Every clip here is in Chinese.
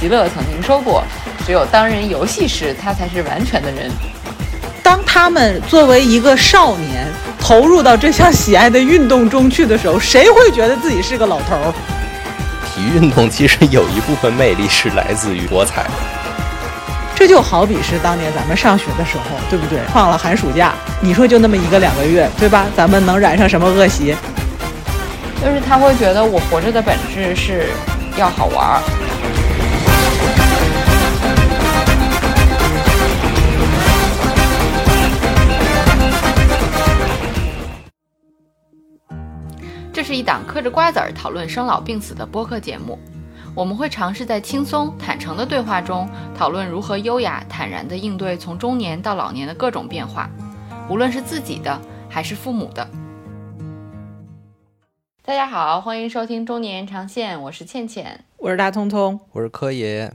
吉乐曾经说过：“只有当人游戏时，他才是完全的人。”当他们作为一个少年投入到这项喜爱的运动中去的时候，谁会觉得自己是个老头儿？体育运动其实有一部分魅力是来自于博彩。这就好比是当年咱们上学的时候，对不对？放了寒暑假，你说就那么一个两个月，对吧？咱们能染上什么恶习？就是他会觉得我活着的本质是要好玩儿。是一档嗑着瓜子儿讨论生老病死的播客节目，我们会尝试在轻松坦诚的对话中讨论如何优雅坦然地应对从中年到老年的各种变化，无论是自己的还是父母的。大家好，欢迎收听中年延长线，我是倩倩，我是大聪聪，我是柯爷。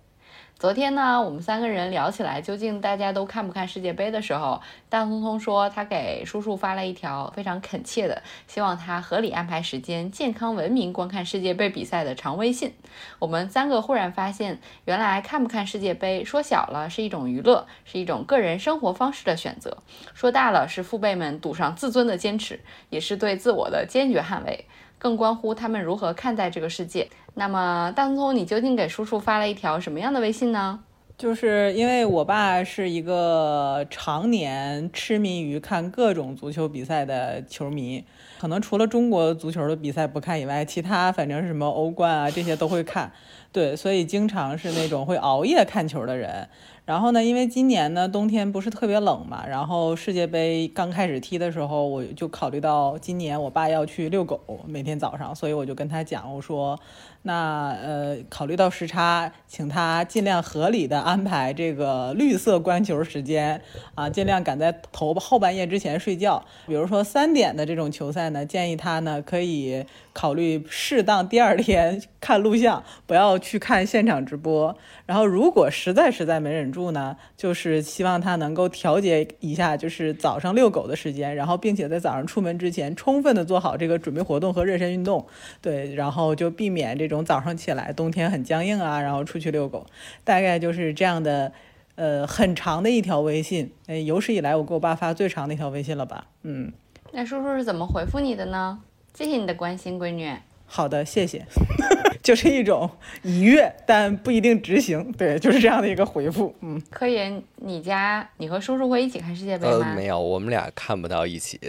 昨天呢，我们三个人聊起来，究竟大家都看不看世界杯的时候，大聪聪说他给叔叔发了一条非常恳切的，希望他合理安排时间、健康文明观看世界杯比赛的长微信。我们三个忽然发现，原来看不看世界杯，说小了是一种娱乐，是一种个人生活方式的选择；说大了是父辈们赌上自尊的坚持，也是对自我的坚决捍卫，更关乎他们如何看待这个世界。那么，大聪，你究竟给叔叔发了一条什么样的微信呢？就是因为我爸是一个常年痴迷于看各种足球比赛的球迷，可能除了中国足球的比赛不看以外，其他反正是什么欧冠啊这些都会看。对，所以经常是那种会熬夜看球的人。然后呢，因为今年呢冬天不是特别冷嘛，然后世界杯刚开始踢的时候，我就考虑到今年我爸要去遛狗，每天早上，所以我就跟他讲，我说。那呃，考虑到时差，请他尽量合理的安排这个绿色观球时间啊，尽量赶在头后半夜之前睡觉。比如说三点的这种球赛呢，建议他呢可以考虑适当第二天 看录像，不要去看现场直播。然后如果实在实在没忍住呢，就是希望他能够调节一下，就是早上遛狗的时间，然后并且在早上出门之前充分的做好这个准备活动和热身运动。对，然后就避免这种。早上起来，冬天很僵硬啊，然后出去遛狗，大概就是这样的，呃，很长的一条微信，哎，有史以来我给我爸发最长的一条微信了吧？嗯，那叔叔是怎么回复你的呢？谢谢你的关心，闺女。好的，谢谢。就是一种愉悦，但不一定执行，对，就是这样的一个回复。嗯，科研，你家你和叔叔会一起看世界杯吗？呃，没有，我们俩看不到一起。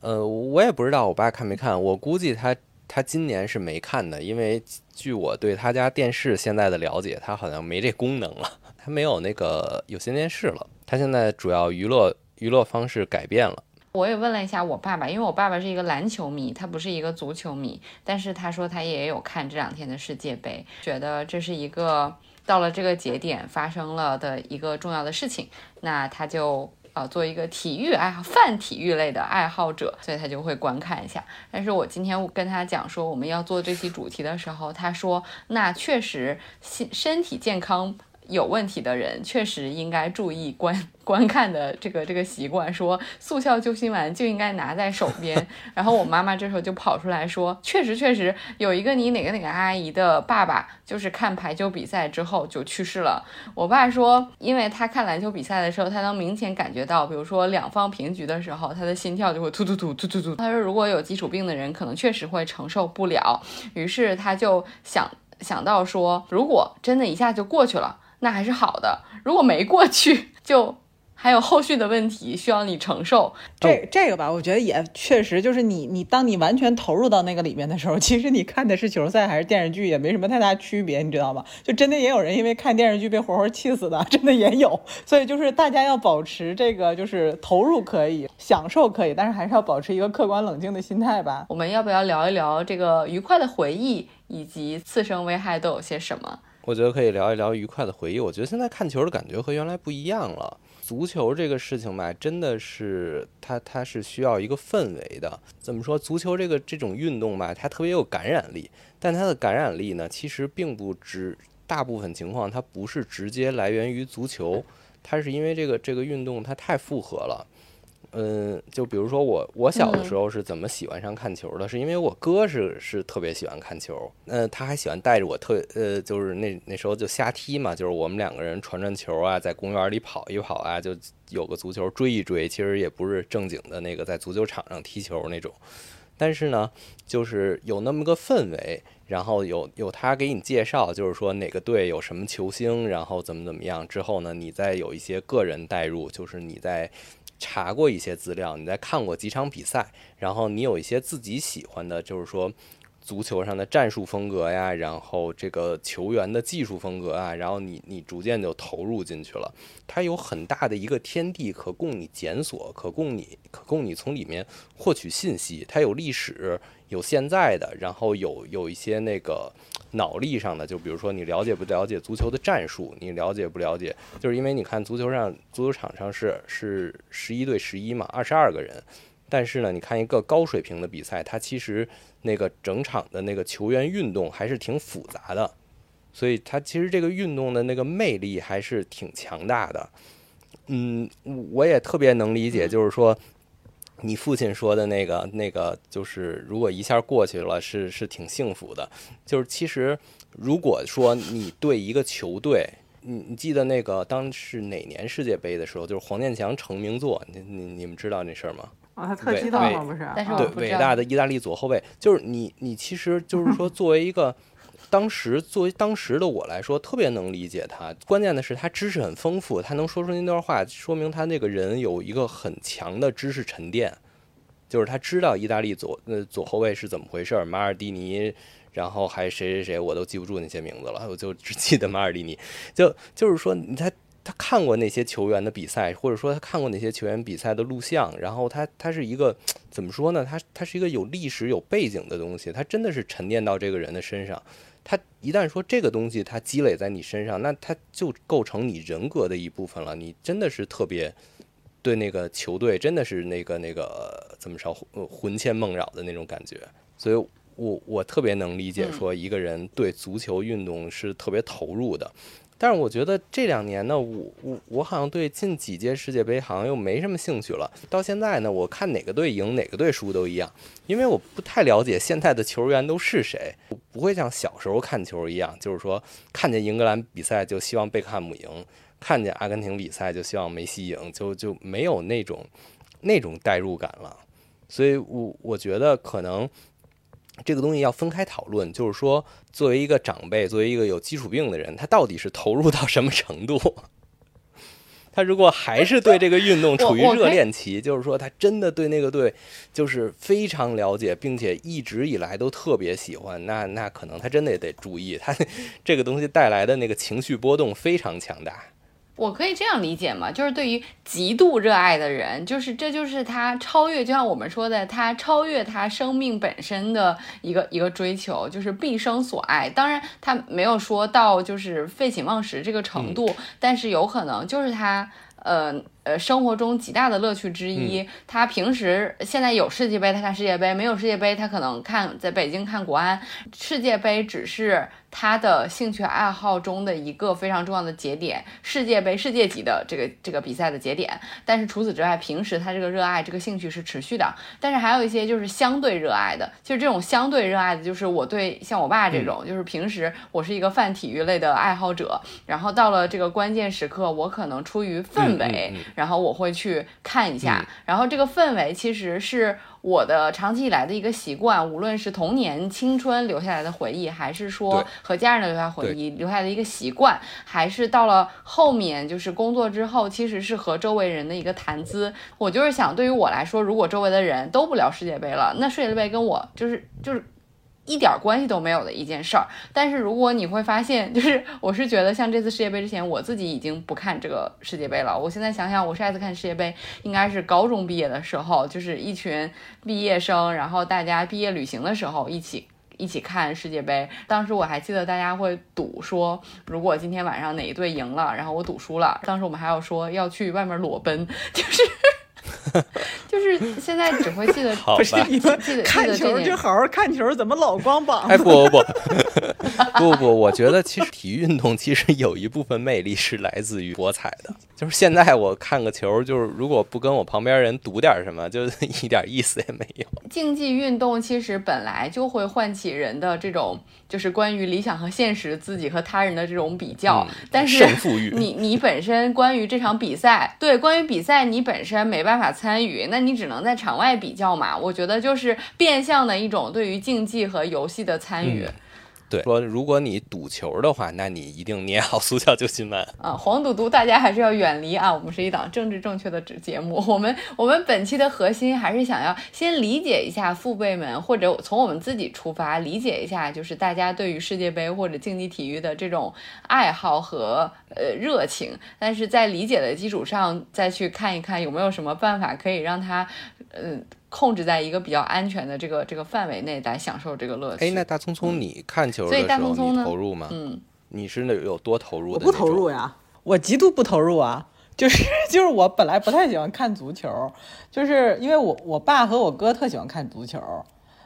呃，我也不知道我爸看没看，我估计他。他今年是没看的，因为据我对他家电视现在的了解，他好像没这功能了，他没有那个有线电视了。他现在主要娱乐娱乐方式改变了。我也问了一下我爸爸，因为我爸爸是一个篮球迷，他不是一个足球迷，但是他说他也有看这两天的世界杯，觉得这是一个到了这个节点发生了的一个重要的事情，那他就。啊，做一个体育爱好、泛体育类的爱好者，所以他就会观看一下。但是我今天跟他讲说我们要做这期主题的时候，他说那确实身身体健康。有问题的人确实应该注意观观看的这个这个习惯，说速效救心丸就应该拿在手边。然后我妈妈这时候就跑出来说，确实确实有一个你哪个哪个阿姨的爸爸，就是看排球比赛之后就去世了。我爸说，因为他看篮球比赛的时候，他能明显感觉到，比如说两方平局的时候，他的心跳就会突突突突突突。他说，如果有基础病的人，可能确实会承受不了。于是他就想想到说，如果真的一下就过去了。那还是好的，如果没过去，就还有后续的问题需要你承受。这这个吧，我觉得也确实就是你你当你完全投入到那个里面的时候，其实你看的是球赛还是电视剧也没什么太大区别，你知道吗？就真的也有人因为看电视剧被活活气死的，真的也有。所以就是大家要保持这个，就是投入可以，享受可以，但是还是要保持一个客观冷静的心态吧。我们要不要聊一聊这个愉快的回忆以及次生危害都有些什么？我觉得可以聊一聊愉快的回忆。我觉得现在看球的感觉和原来不一样了。足球这个事情吧，真的是它它是需要一个氛围的。怎么说？足球这个这种运动吧，它特别有感染力。但它的感染力呢，其实并不只，大部分情况它不是直接来源于足球，它是因为这个这个运动它太复合了。嗯，就比如说我，我小的时候是怎么喜欢上看球的？是因为我哥是是特别喜欢看球，嗯，他还喜欢带着我特呃，就是那那时候就瞎踢嘛，就是我们两个人传传球啊，在公园里跑一跑啊，就有个足球追一追，其实也不是正经的那个在足球场上踢球那种，但是呢，就是有那么个氛围，然后有有他给你介绍，就是说哪个队有什么球星，然后怎么怎么样，之后呢，你再有一些个人代入，就是你在。查过一些资料，你再看过几场比赛，然后你有一些自己喜欢的，就是说足球上的战术风格呀，然后这个球员的技术风格啊，然后你你逐渐就投入进去了。它有很大的一个天地可供你检索，可供你可供你从里面获取信息。它有历史，有现在的，然后有有一些那个。脑力上的，就比如说你了解不了解足球的战术，你了解不了解，就是因为你看足球上足球场上是是十一对十一嘛，二十二个人，但是呢，你看一个高水平的比赛，它其实那个整场的那个球员运动还是挺复杂的，所以它其实这个运动的那个魅力还是挺强大的。嗯，我也特别能理解，就是说。你父亲说的那个那个，就是如果一下过去了，是是挺幸福的。就是其实，如果说你对一个球队，你你记得那个当是哪年世界杯的时候，就是黄健翔成名作，你你你们知道那事儿吗？啊，他特激动吗？不是，但是对伟大的意大利左后卫，就是你你其实 就是说作为一个。当时作为当时的我来说，特别能理解他。关键的是他知识很丰富，他能说出那段话，说明他那个人有一个很强的知识沉淀。就是他知道意大利左呃左后卫是怎么回事，马尔蒂尼，然后还谁谁谁，我都记不住那些名字了，我就只记得马尔蒂尼。就就是说，他他看过那些球员的比赛，或者说他看过那些球员比赛的录像，然后他他是一个怎么说呢？他他是一个有历史有背景的东西，他真的是沉淀到这个人的身上。他一旦说这个东西，他积累在你身上，那他就构成你人格的一部分了。你真的是特别对那个球队，真的是那个那个怎么说魂牵梦绕的那种感觉。所以我我特别能理解说一个人对足球运动是特别投入的。但是我觉得这两年呢，我我我好像对近几届世界杯好像又没什么兴趣了。到现在呢，我看哪个队赢哪个队输都一样，因为我不太了解现在的球员都是谁，不会像小时候看球一样，就是说看见英格兰比赛就希望贝克汉姆赢，看见阿根廷比赛就希望梅西赢，就就没有那种那种代入感了。所以我我觉得可能。这个东西要分开讨论，就是说，作为一个长辈，作为一个有基础病的人，他到底是投入到什么程度？他如果还是对这个运动处于热恋期，就是说他真的对那个队就是非常了解，并且一直以来都特别喜欢，那那可能他真的也得注意，他 这个东西带来的那个情绪波动非常强大。我可以这样理解吗？就是对于极度热爱的人，就是这就是他超越，就像我们说的，他超越他生命本身的一个一个追求，就是毕生所爱。当然，他没有说到就是废寝忘食这个程度，但是有可能就是他呃呃生活中极大的乐趣之一。他平时现在有世界杯，他看世界杯；没有世界杯，他可能看在北京看国安。世界杯只是。他的兴趣爱好中的一个非常重要的节点，世界杯世界级的这个这个比赛的节点。但是除此之外，平时他这个热爱这个兴趣是持续的。但是还有一些就是相对热爱的，就是这种相对热爱的，就是我对像我爸这种，就是平时我是一个泛体育类的爱好者，然后到了这个关键时刻，我可能出于氛围，然后我会去看一下。然后这个氛围其实是。我的长期以来的一个习惯，无论是童年青春留下来的回忆，还是说和家人的留下回忆留下的一个习惯，还是到了后面就是工作之后，其实是和周围人的一个谈资。我就是想，对于我来说，如果周围的人都不聊世界杯了，那世界杯跟我就是就是。一点关系都没有的一件事儿，但是如果你会发现，就是 我是觉得像这次世界杯之前，我自己已经不看这个世界杯了。我现在想想，我上一次看世界杯应该是高中毕业的时候，就是一群毕业生，然后大家毕业旅行的时候一起一起看世界杯。当时我还记得大家会赌说，如果今天晚上哪一队赢了，然后我赌输了，当时我们还要说要去外面裸奔，就是。就是现在只会记得，不是你们看球就好好看球，怎么老光膀子？哎，不不不不不不，我觉得其实体育运动其实有一部分魅力是来自于博彩的。就是现在我看个球，就是如果不跟我旁边人赌点什么，就 一点意思也没有。竞技运动其实本来就会唤起人的这种，就是关于理想和现实、自己和他人的这种比较。但是胜负欲，你你本身关于这场比赛，对关于比赛你本身没办法参与，那你只能在场外比较嘛。我觉得就是变相的一种对于竞技和游戏的参与。对，说如果你赌球的话，那你一定捏好足球救心丸啊！黄赌毒大家还是要远离啊！我们是一档政治正确的节目，我们我们本期的核心还是想要先理解一下父辈们，或者从我们自己出发理解一下，就是大家对于世界杯或者竞技体育的这种爱好和呃热情，但是在理解的基础上再去看一看有没有什么办法可以让他嗯。控制在一个比较安全的这个这个范围内来享受这个乐趣。哎，那大聪聪，你看球的时候你投入吗？嗯，你是那有多投入？我不投入呀，我极度不投入啊。就是 就是我本来不太喜欢看足球，就是因为我我爸和我哥特喜欢看足球，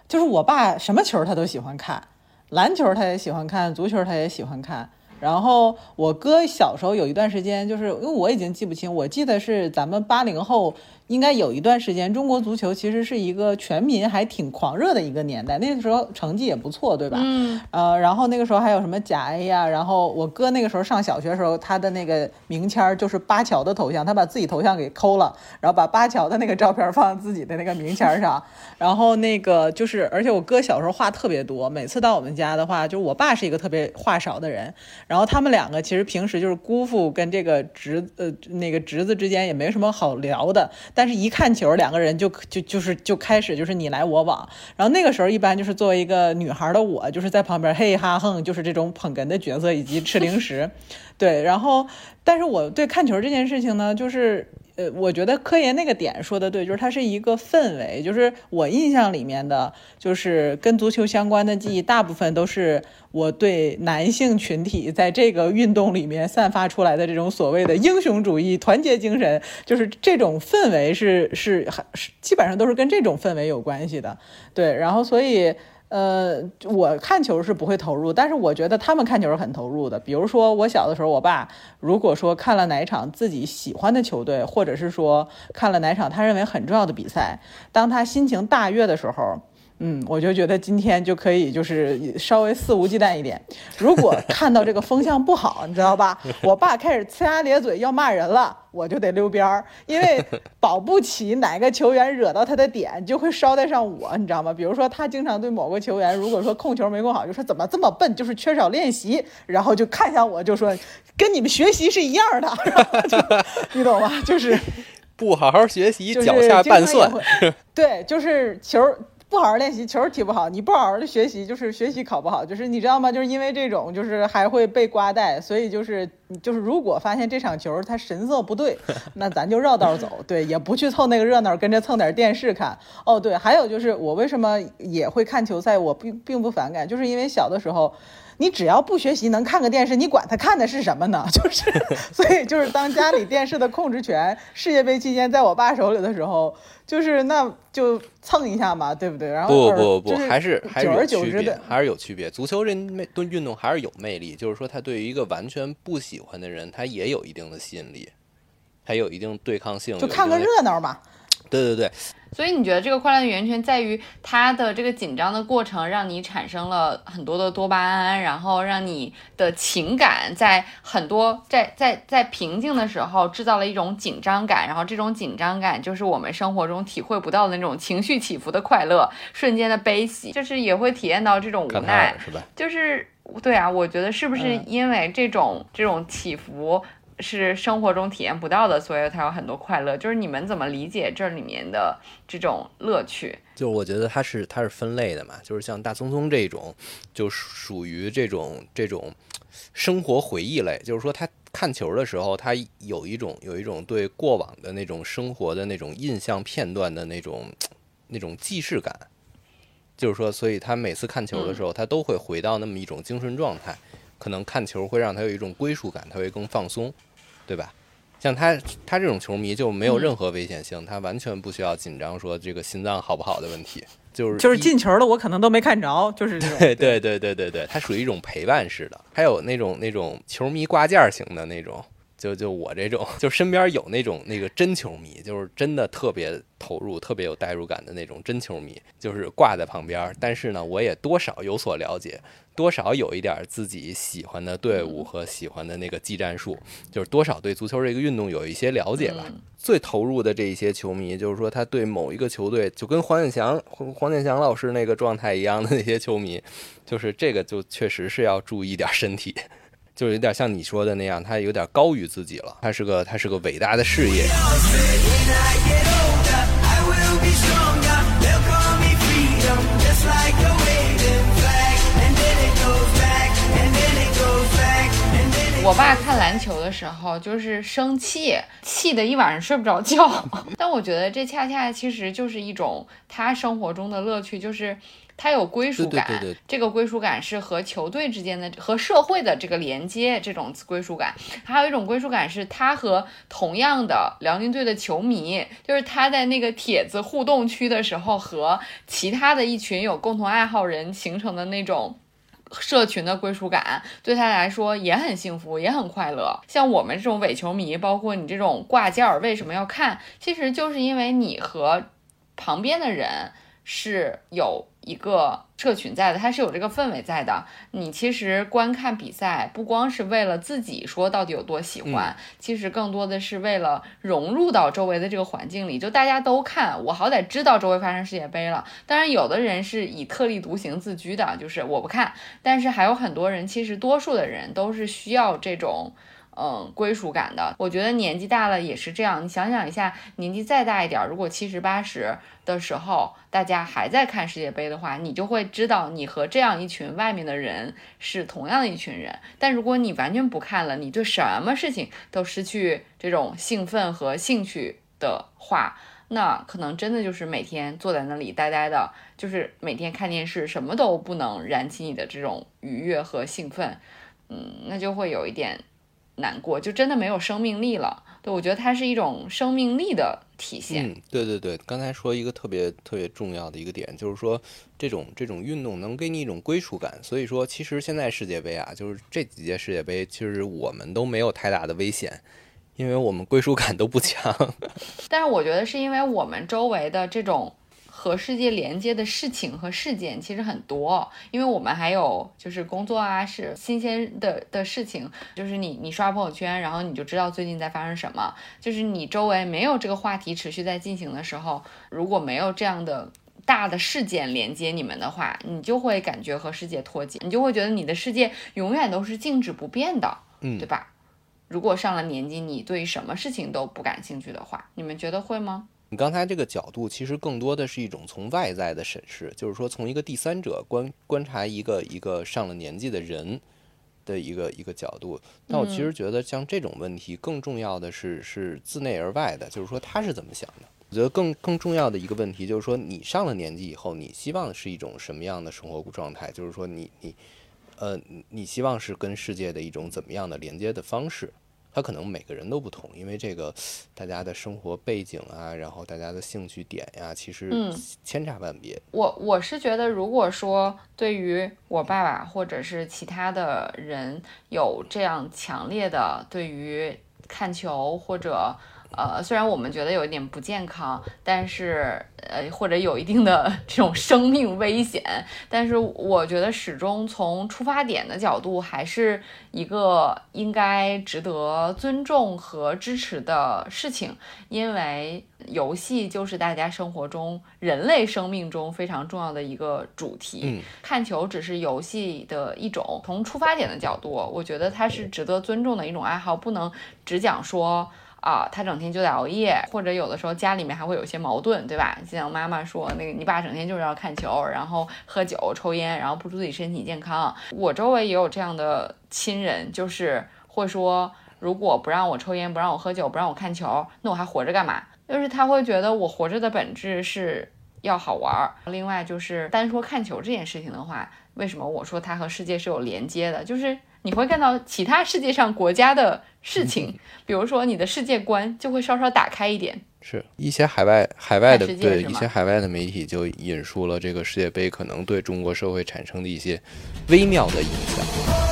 就是我爸什么球他都喜欢看，篮球他也喜欢看，足球他也喜欢看。然后我哥小时候有一段时间，就是因为我已经记不清，我记得是咱们八零后。应该有一段时间，中国足球其实是一个全民还挺狂热的一个年代，那个时候成绩也不错，对吧？嗯。呃，然后那个时候还有什么甲 A 呀？然后我哥那个时候上小学的时候，他的那个名签儿就是巴乔的头像，他把自己头像给抠了，然后把巴乔的那个照片放自己的那个名签上。然后那个就是，而且我哥小时候话特别多，每次到我们家的话，就是我爸是一个特别话少的人，然后他们两个其实平时就是姑父跟这个侄呃那个侄子之间也没什么好聊的。但是，一看球，两个人就就就是就开始就是你来我往。然后那个时候，一般就是作为一个女孩的我，就是在旁边嘿哈哼，就是这种捧哏的角色以及吃零食。对，然后，但是我对看球这件事情呢，就是。呃，我觉得科研那个点说的对，就是它是一个氛围，就是我印象里面的，就是跟足球相关的记忆，大部分都是我对男性群体在这个运动里面散发出来的这种所谓的英雄主义、团结精神，就是这种氛围是是是基本上都是跟这种氛围有关系的，对，然后所以。呃，我看球是不会投入，但是我觉得他们看球是很投入的。比如说我小的时候，我爸如果说看了哪场自己喜欢的球队，或者是说看了哪场他认为很重要的比赛，当他心情大悦的时候。嗯，我就觉得今天就可以，就是稍微肆无忌惮一点。如果看到这个风向不好，你知道吧？我爸开始呲牙咧嘴要骂人了，我就得溜边儿，因为保不齐哪个球员惹到他的点，就会捎带上我，你知道吗？比如说他经常对某个球员，如果说控球没控好，就说怎么这么笨，就是缺少练习，然后就看向我就说跟你们学习是一样的，你懂吗？就是不好好学习，脚下拌蒜。对，就是球。不好好练习，球踢不好；你不好好的学习，就是学习考不好。就是你知道吗？就是因为这种，就是还会被瓜带，所以就是就是，如果发现这场球他神色不对，那咱就绕道走，对，也不去凑那个热闹，跟着蹭点电视看。哦，对，还有就是我为什么也会看球赛，我并并不反感，就是因为小的时候。你只要不学习，能看个电视，你管他看的是什么呢？就是，所以就是当家里电视的控制权世界杯期间在我爸手里的时候，就是那就蹭一下嘛，对不对？然后不不不，还是还是有区别，还是有区别。足球这魅运动还是有魅力，就是说他对于一个完全不喜欢的人，他也有一定的吸引力，还有一定对抗性，就看个热闹嘛。对对对。所以你觉得这个快乐的源泉在于它的这个紧张的过程，让你产生了很多的多巴胺，然后让你的情感在很多在在在平静的时候制造了一种紧张感，然后这种紧张感就是我们生活中体会不到的那种情绪起伏的快乐，瞬间的悲喜，就是也会体验到这种无奈，是吧？就是对啊，我觉得是不是因为这种这种起伏？是生活中体验不到的，所以它有很多快乐。就是你们怎么理解这里面的这种乐趣？就我觉得它是它是分类的嘛，就是像大聪聪这种，就属于这种这种生活回忆类。就是说他看球的时候，他有一种有一种对过往的那种生活的那种印象片段的那种那种既视感。就是说，所以他每次看球的时候，他都会回到那么一种精神状态。可能看球会让他有一种归属感，他会更放松。对吧？像他他这种球迷就没有任何危险性，他完全不需要紧张说这个心脏好不好的问题，就是就是进球了我可能都没看着，就是这种。对对对对对对，它属于一种陪伴式的。还有那种那种球迷挂件型的那种，就就我这种，就身边有那种那个真球迷，就是真的特别投入、特别有代入感的那种真球迷，就是挂在旁边。但是呢，我也多少有所了解，多少有一点自己喜欢的队伍和喜欢的那个技战术，就是多少对足球这个运动有一些了解吧。最投入的这一些球迷，就是说他对某一个球队，就跟黄健翔、黄黄健翔老师那个状态一样的那些球迷，就是这个就确实是要注意点身体。就有点像你说的那样，他有点高于自己了。他是个，他是个伟大的事业。我爸看篮球的时候就是生气，气得一晚上睡不着觉。但我觉得这恰恰其实就是一种他生活中的乐趣，就是他有归属感。对对对，这个归属感是和球队之间的、和社会的这个连接，这种归属感。还有一种归属感是他和同样的辽宁队的球迷，就是他在那个帖子互动区的时候，和其他的一群有共同爱好人形成的那种。社群的归属感对他来说也很幸福，也很快乐。像我们这种伪球迷，包括你这种挂件儿，为什么要看？其实就是因为你和旁边的人是有。一个社群在的，它是有这个氛围在的。你其实观看比赛，不光是为了自己说到底有多喜欢，其实更多的是为了融入到周围的这个环境里。就大家都看，我好歹知道周围发生世界杯了。当然，有的人是以特立独行自居的，就是我不看。但是还有很多人，其实多数的人都是需要这种。嗯，归属感的，我觉得年纪大了也是这样。你想想一下，年纪再大一点儿，如果七十八十的时候，大家还在看世界杯的话，你就会知道你和这样一群外面的人是同样的一群人。但如果你完全不看了，你对什么事情都失去这种兴奋和兴趣的话，那可能真的就是每天坐在那里呆呆的，就是每天看电视，什么都不能燃起你的这种愉悦和兴奋。嗯，那就会有一点。难过就真的没有生命力了，对我觉得它是一种生命力的体现。嗯，对对对，刚才说一个特别特别重要的一个点，就是说这种这种运动能给你一种归属感。所以说，其实现在世界杯啊，就是这几届世界杯，其实我们都没有太大的危险，因为我们归属感都不强。但是我觉得是因为我们周围的这种。和世界连接的事情和事件其实很多，因为我们还有就是工作啊，是新鲜的的事情，就是你你刷朋友圈，然后你就知道最近在发生什么。就是你周围没有这个话题持续在进行的时候，如果没有这样的大的事件连接你们的话，你就会感觉和世界脱节，你就会觉得你的世界永远都是静止不变的，嗯，对吧？如果上了年纪，你对什么事情都不感兴趣的话，你们觉得会吗？你刚才这个角度其实更多的是一种从外在的审视，就是说从一个第三者观观察一个一个上了年纪的人的一个一个角度。但我其实觉得像这种问题，更重要的是是自内而外的，就是说他是怎么想的。我觉得更更重要的一个问题就是说，你上了年纪以后，你希望是一种什么样的生活状态？就是说，你你呃，你希望是跟世界的一种怎么样的连接的方式？他可能每个人都不同，因为这个大家的生活背景啊，然后大家的兴趣点呀，其实千差万别。我我是觉得，如果说对于我爸爸或者是其他的人有这样强烈的对于看球或者。呃，虽然我们觉得有一点不健康，但是呃，或者有一定的这种生命危险，但是我觉得始终从出发点的角度，还是一个应该值得尊重和支持的事情，因为游戏就是大家生活中人类生命中非常重要的一个主题。看球只是游戏的一种，从出发点的角度，我觉得它是值得尊重的一种爱好，不能只讲说。啊，他整天就在熬夜，或者有的时候家里面还会有一些矛盾，对吧？像妈妈说，那个你爸整天就是要看球，然后喝酒、抽烟，然后不注意身体健康。我周围也有这样的亲人，就是会说，如果不让我抽烟，不让我喝酒，不让我看球，那我还活着干嘛？就是他会觉得我活着的本质是要好玩儿。另外就是单说看球这件事情的话，为什么我说它和世界是有连接的？就是你会看到其他世界上国家的。事情，比如说你的世界观就会稍稍打开一点。是一些海外海外的对一些海外的媒体就引述了这个世界杯可能对中国社会产生的一些微妙的影响。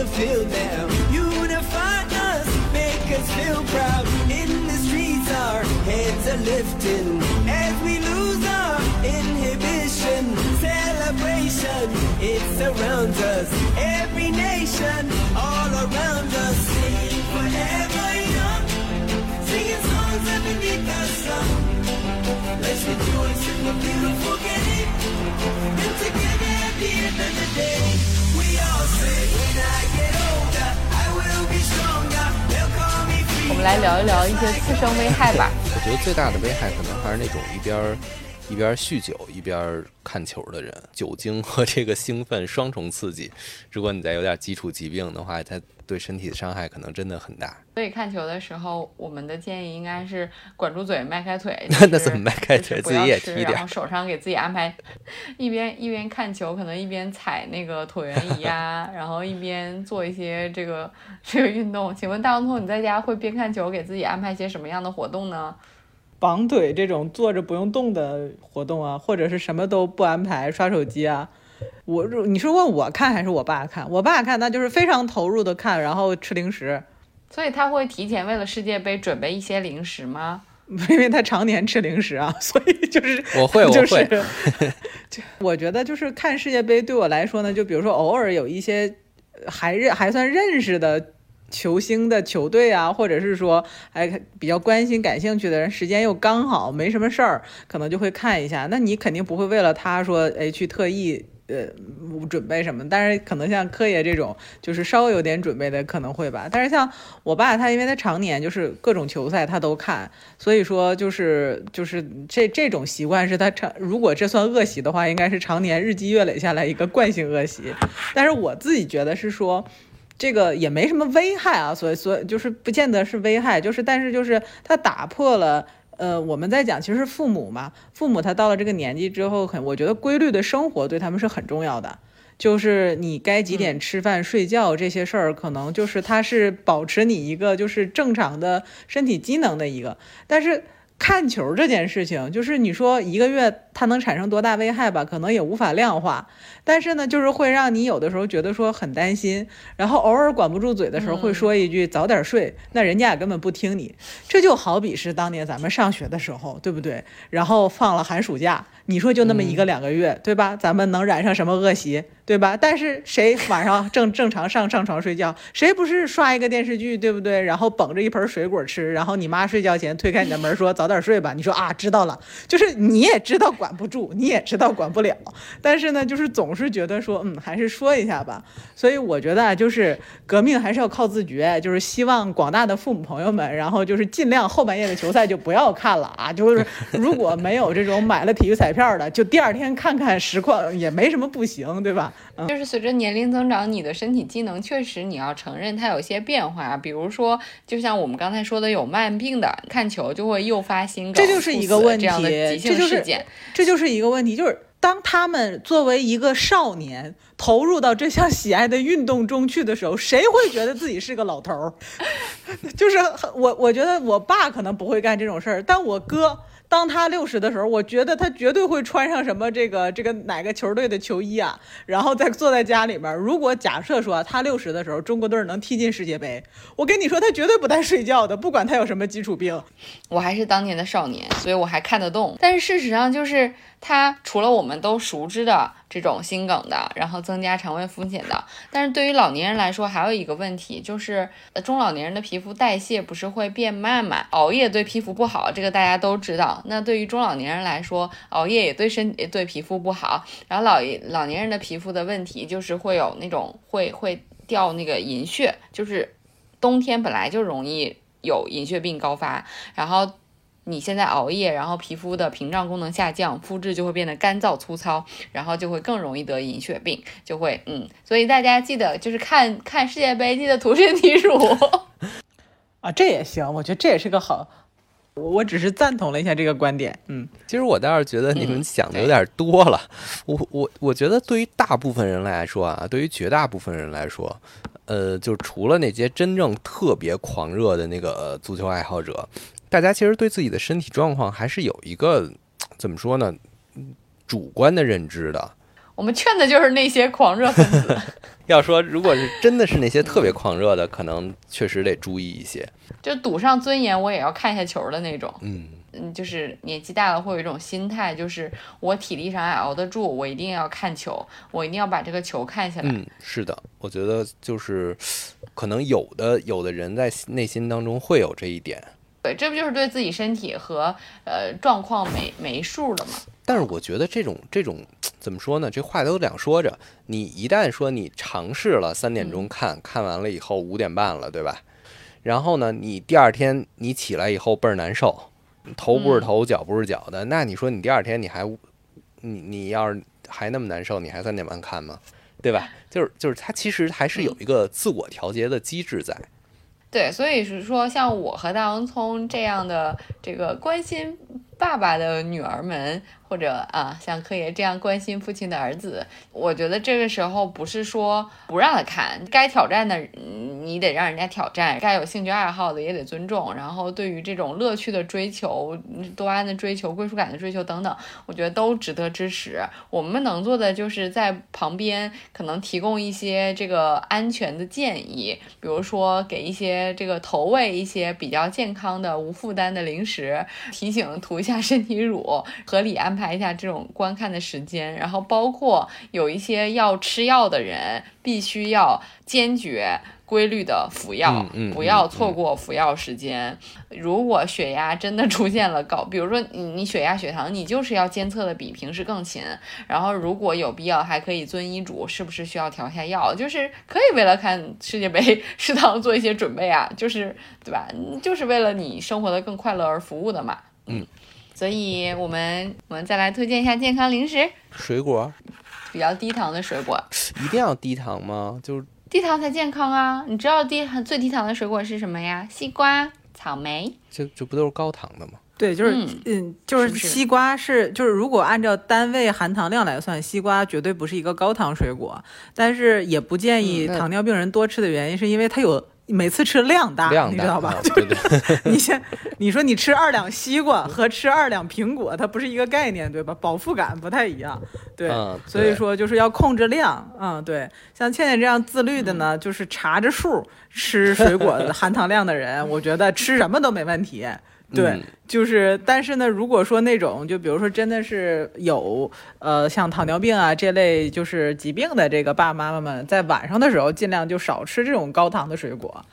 The field now. Unify us, make us feel proud. In the streets, our heads are lifting as we lose our inhibition. Celebration, it surrounds us. Every nation, all around us. Sing forever young, singing songs underneath the sun. Let's rejoice in the beautiful game. And together at the end of the day, 我们来聊一聊一些次生危害吧。我觉得最大的危害可能还是那种一边儿一边酗酒一边看球的人，酒精和这个兴奋双重刺激。如果你再有点基础疾病的话，它对身体的伤害可能真的很大。所以看球的时候，我们的建议应该是管住嘴，迈开腿。那 就是怎么迈开腿自己也踢点然后手上给自己安排，一边一边看球，可能一边踩那个椭圆仪啊，然后一边做一些这个这个运动。请问大王通，你在家会边看球给自己安排些什么样的活动呢？绑腿这种坐着不用动的活动啊，或者是什么都不安排，刷手机啊。我你是问我看还是我爸看？我爸看，那就是非常投入的看，然后吃零食，所以他会提前为了世界杯准备一些零食吗？因为他常年吃零食啊，所以就是我会我就是会 就我觉得就是看世界杯对我来说呢，就比如说偶尔有一些呃还认还算认识的球星的球队啊，或者是说还比较关心、感兴趣的人，时间又刚好没什么事儿，可能就会看一下。那你肯定不会为了他说，哎，去特意。呃，准备什么？但是可能像柯爷这种，就是稍微有点准备的，可能会吧。但是像我爸他，因为他常年就是各种球赛他都看，所以说就是就是这这种习惯是他常，如果这算恶习的话，应该是常年日积月累下来一个惯性恶习。但是我自己觉得是说。这个也没什么危害啊，所以所以就是不见得是危害，就是但是就是它打破了。呃，我们在讲，其实父母嘛，父母他到了这个年纪之后，很，我觉得规律的生活对他们是很重要的。就是你该几点吃饭、睡觉这些事儿，可能就是它是保持你一个就是正常的身体机能的一个。但是看球这件事情，就是你说一个月它能产生多大危害吧，可能也无法量化。但是呢，就是会让你有的时候觉得说很担心，然后偶尔管不住嘴的时候会说一句早点睡，那人家也根本不听你。这就好比是当年咱们上学的时候，对不对？然后放了寒暑假，你说就那么一个两个月，对吧？咱们能染上什么恶习，对吧？但是谁晚上正 正常上上床睡觉，谁不是刷一个电视剧，对不对？然后捧着一盆水果吃，然后你妈睡觉前推开你的门说早点睡吧，你说啊知道了，就是你也知道管不住，你也知道管不了，但是呢，就是总是觉得说嗯还是说一下吧。所以我觉得啊，就是革命还是要靠自觉，就是希望广大的父母朋友们，然后就是尽量后半夜的球赛就不要看了啊，就是如果没有这种买了体育彩票的，就第二天看看实况也没什么不行，对吧？嗯。就是随着年龄增长，你的身体机能确实你要承认它有些变化。比如说，就像我们刚才说的，有慢病的看球就会诱发心梗，这就是一个问题，这样的急性这就是事件。这就是一个问题，就是当他们作为一个少年投入到这项喜爱的运动中去的时候，谁会觉得自己是个老头儿？就是我，我觉得我爸可能不会干这种事儿，但我哥。当他六十的时候，我觉得他绝对会穿上什么这个这个哪个球队的球衣啊，然后再坐在家里面。如果假设说他六十的时候中国队能踢进世界杯，我跟你说他绝对不带睡觉的，不管他有什么基础病。我还是当年的少年，所以我还看得动。但是事实上就是。他除了我们都熟知的这种心梗的，然后增加肠胃风险的，但是对于老年人来说，还有一个问题就是，中老年人的皮肤代谢不是会变慢嘛？熬夜对皮肤不好，这个大家都知道。那对于中老年人来说，熬夜也对身也对皮肤不好。然后老老年人的皮肤的问题就是会有那种会会掉那个银屑，就是冬天本来就容易有银屑病高发，然后。你现在熬夜，然后皮肤的屏障功能下降，肤质就会变得干燥粗糙，然后就会更容易得银屑病，就会嗯，所以大家记得就是看看世界杯，记得涂身体乳 啊，这也行，我觉得这也是个好，我我只是赞同了一下这个观点，嗯，其实我倒是觉得你们想的有点多了，我我我觉得对于大部分人来说啊，对于绝大部分人来说，呃，就除了那些真正特别狂热的那个呃足球爱好者。大家其实对自己的身体状况还是有一个 怎么说呢？主观的认知的。我们劝的就是那些狂热分子。要说如果是真的是那些特别狂热的，可能确实得注意一些。就赌上尊严，我也要看一下球的那种。嗯，嗯，就是年纪大了会有一种心态，就是我体力上还熬得住，我一定要看球，我一定要把这个球看下来。嗯，是的，我觉得就是 可能有的有的人在内心当中会有这一点，对，这不就是对自己身体和呃状况没没数了吗？但是我觉得这种这种怎么说呢？这话都两说着。你一旦说你尝试了三点钟看，看完了以后五点半了，对吧？然后呢，你第二天你起来以后倍儿难受，头不是头，脚不是脚的，那你说你第二天你还你你要是还那么难受，你还三点半看吗？对吧？就是就是，它其实还是有一个自我调节的机制在。对，所以是说，像我和大洋葱这样的这个关心爸爸的女儿们，或者啊，像柯爷这样关心父亲的儿子，我觉得这个时候不是说不让他看，该挑战的你得让人家挑战，该有兴趣爱好的也得尊重，然后对于这种乐趣的追求、多巴胺的追求、归属感的追求等等，我觉得都值得支持。我们能做的就是在旁边可能提供一些这个安全的建议，比如说给一些这个投喂一些比较健康的、无负担的零食，提醒涂一下身体乳，合理安排一下这种观看的时间，然后包括有一些要吃药的人，必须要坚决。规律的服药，嗯嗯不要嗯错过服药时间。如果血压真的出现了高，比如说你你血压、血糖，你就是要监测的比平时更勤。然后如果有必要，还可以遵医嘱，是不是需要调一下药？就是可以为了看世界杯，适当做一些准备啊，就是对吧？就是为了你生活的更快乐而服务的嘛。嗯，所以我们我们再来推荐一下健康零食，水果比较低糖的水果。一定要低糖吗？就是低糖才健康啊！你知道低最低糖的水果是什么呀？西瓜、草莓。这这不都是高糖的吗？对，就是嗯嗯，就是西瓜是就是如果按照单位含糖量来算，西瓜绝对不是一个高糖水果，但是也不建议糖尿病人多吃的原因是因为它有每次吃量大，量大你知道吧啊？对对，你先，你说你吃二两西瓜 和吃二两苹果，它不是一个概念，对吧？饱腹感不太一样，对，嗯所以说就是要控制量，嗯，对。像倩倩这样自律的呢，嗯就是查着数吃水果的 含糖量的人，我觉得吃什么都没问题。对，嗯就是，但是呢，如果说那种，就比如说真的是有呃像糖尿病啊这类就是疾病的这个爸爸妈妈们，在晚上的时候尽量就少吃这种高糖的水果，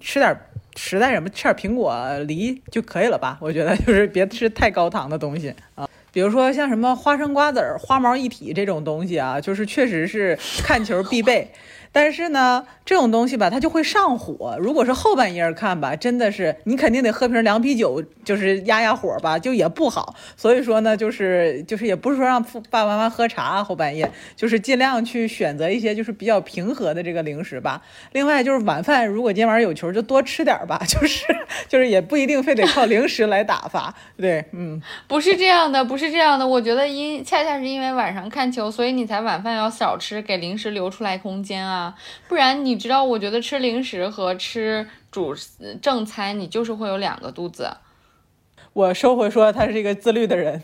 吃点实在什么吃点苹果、梨就可以了吧？我觉得就是别吃太高糖的东西啊。比如说像什么花生、瓜子儿、花毛一体这种东西啊，就是确实是看球必备。但是呢，这种东西吧，它就会上火。如果是后半夜看吧，真的是你肯定得喝瓶凉啤酒，就是压压火吧，就也不好。所以说呢，就是就是也不是说让父爸爸妈妈喝茶后半夜，就是尽量去选择一些就是比较平和的这个零食吧。另外就是晚饭，如果今天晚上有球，就多吃点吧，就是就是也不一定非得靠零食来打发。对，嗯，不是这样的，不是这样的。我觉得因恰恰是因为晚上看球，所以你才晚饭要少吃，给零食留出来空间啊。不然你知道，我觉得吃零食和吃主呃正餐，你就是会有两个肚子。我收回说他是一个自律的人。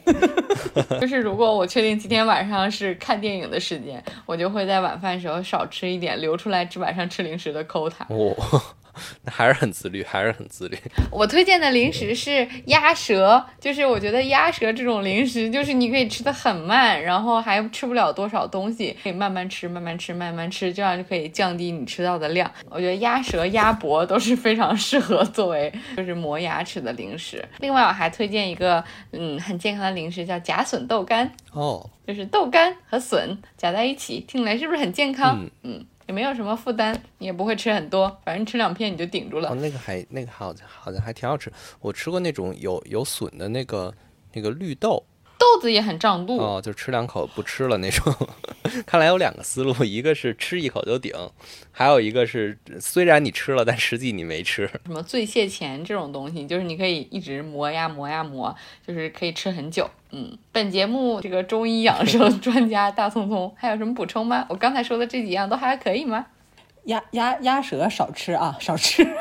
就是如果我确定今天晚上是看电影的时间，我就会在晚饭时候少吃一点，留出来吃晚上吃零食的 quota。哦，那 还是很自律，还是很自律。我推荐的零食是鸭舌，就是我觉得鸭舌这种零食，就是你可以吃的很慢，然后还吃不了多少东西，可以慢慢吃，慢慢吃，慢慢吃，这样就可以降低你吃到的量。我觉得鸭舌、鸭脖都是非常适合作为就是磨牙齿的零食。另外，我还推荐一个嗯很健康的零食，叫夹笋豆干，哦，就是豆干和笋夹在一起，听起来是不是很健康？嗯嗯也没有什么负担，你也不会吃很多，反正吃两片你就顶住了。那个还那个好好像还挺好吃。我吃过那种有有笋的那个那个绿豆，豆子也很胀肚。哦，就吃两口不吃了那种。看来有两个思路，一个是吃一口就顶，还有一个是虽然你吃了，但实际你没吃。什么醉蟹钳这种东西，就是你可以一直磨呀磨呀磨，就是可以吃很久。嗯，本节目这个中医养生专家大聪聪还有什么补充吗？我刚才说的这几样都还可以吗？鸭鸭鸭舌少吃啊，少吃。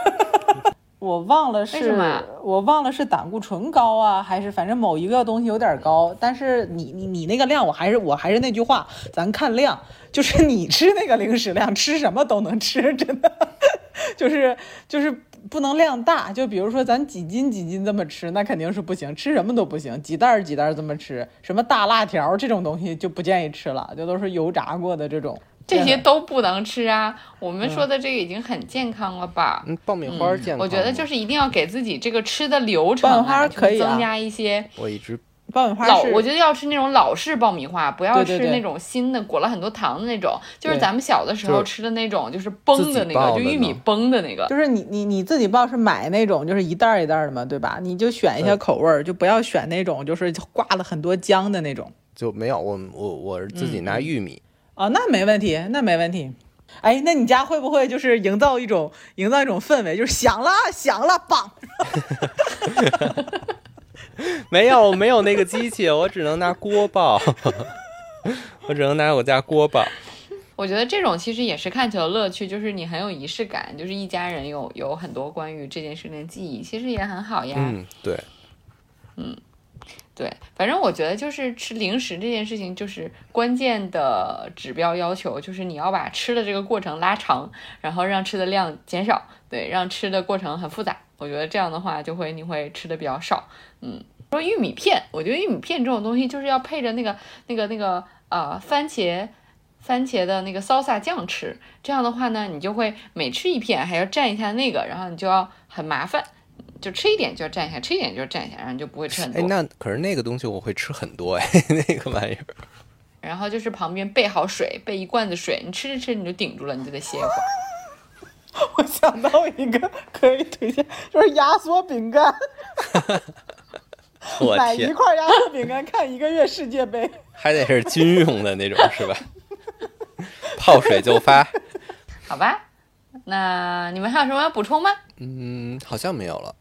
我忘了是我忘了是胆固醇高啊，还是反正某一个东西有点高。但是你你你那个量，我还是我还是那句话，咱看量，就是你吃那个零食量，吃什么都能吃，真的，就是就是不能量大。就比如说咱几斤几斤这么吃，那肯定是不行，吃什么都不行，几袋儿几袋儿这么吃，什么大辣条这种东西就不建议吃了，就都是油炸过的这种。这些都不能吃啊！我们说的这个已经很健康了吧？嗯，爆米花健康吗、我觉得就是一定要给自己这个吃的流程、啊，爆米花可以啊增加一些我一直爆米花老，是我觉得要吃那种老式爆米花，不要吃那种新的裹了很多糖的那种，就是咱们小的时候吃的那种，就是崩的那个，就玉米崩的那个。就是你你你自己爆是买那种就是一袋儿一袋儿的嘛，对吧？你就选一下口味儿，就不要选那种就是挂了很多浆的那种。就没有我我我是自己拿玉米，哦，那没问题，那没问题。哎，那你家会不会就是营造一种营造一种氛围，就是响了响了，棒！没有没有那个机器，我只能拿锅爆，我只能拿我家锅爆。我觉得这种其实也是看球的乐趣，就是你很有仪式感，就是一家人有有很多关于这件事情的记忆，其实也很好呀。嗯，对，对，反正我觉得就是吃零食这件事情，就是关键的指标要求，就是你要把吃的这个过程拉长，然后让吃的量减少，对，让吃的过程很复杂。我觉得这样的话，就会你会吃的比较少。嗯，说玉米片，我觉得玉米片这种东西就是要配着那个那个那个呃番茄。番茄的那个 salsa 酱吃，这样的话呢，你就会每吃一片还要蘸一下那个，然后你就要很麻烦，就吃一点就要蘸一下，吃一点就要蘸一下，然后你就不会吃很多。哎，那可是那个东西我会吃很多哎，那个玩意儿。然后就是旁边备好水，备一罐子水，你吃着吃着你就顶住了，你就得歇一会儿。我想到一个可以推荐，就是压缩饼干，我买一，块压缩饼干看一个月世界杯。还得是军用的那种是吧？泡水就发。好吧，那你们还有什么要补充吗？嗯，好像没有了。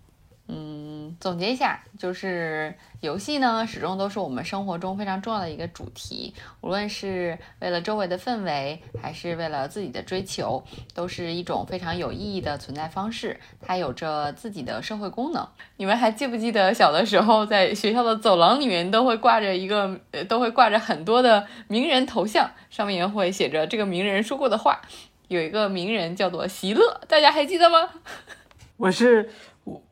总结一下，就是游戏呢，始终都是我们生活中非常重要的一个主题。无论是为了周围的氛围，还是为了自己的追求，都是一种非常有意义的存在方式。它有着自己的社会功能。你们还记不记得小的时候，在学校的走廊里面都会挂着一个，呃，都会挂着很多的名人头像，上面会写着这个名人说过的话。有一个名人叫做席勒，大家还记得吗？我是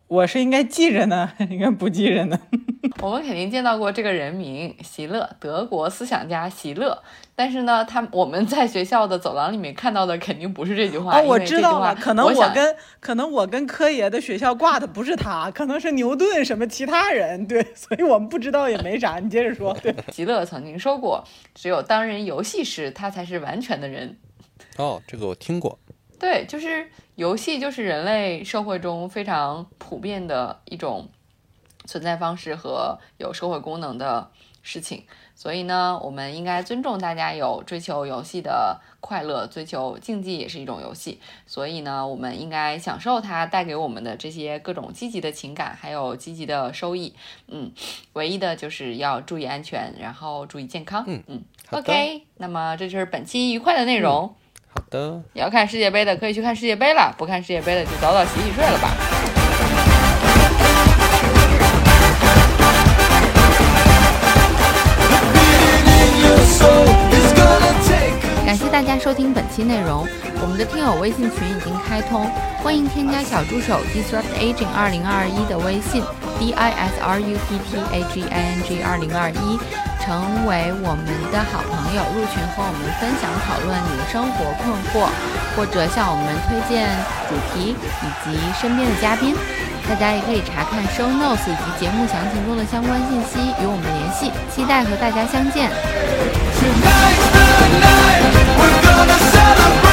我我是应该记着呢，应该不记着呢。我们肯定见到过这个人名席勒，德国思想家席勒。但是呢，他我们在学校的走廊里面看到的肯定不是这句话。哦，我知道了，可能我跟可能我跟科爷的学校挂的不是他，可能是牛顿什么其他人，对，所以我们不知道也没啥。你接着说，对，席勒曾经说过，只有当人游戏时，他才是完全的人。哦，这个我听过。对，就是游戏，就是人类社会中非常普遍的一种存在方式和有社会功能的事情。所以呢，我们应该尊重大家有追求游戏的快乐，追求竞技也是一种游戏。所以呢，我们应该享受它带给我们的这些各种积极的情感，还有积极的收益。嗯，唯一的就是要注意安全，然后注意健康。嗯嗯，OK，那么这就是本期愉快的内容。好的，要看世界杯的可以去看世界杯了，不看世界杯的就早早洗洗睡了吧。感谢大家收听本期内容，我们的听友微信群已经开通，欢迎添加小助手 disrupt aging 二零二一的微信 d i s r u p t a g i n g 二零二一，成为我们的好朋友，入群和我们分享讨论你的生活困惑，或者向我们推荐主题以及身边的嘉宾。大家也可以查看 show notes 以及节目详情中的相关信息，与我们联系。期待和大家相见。Tonight, the night.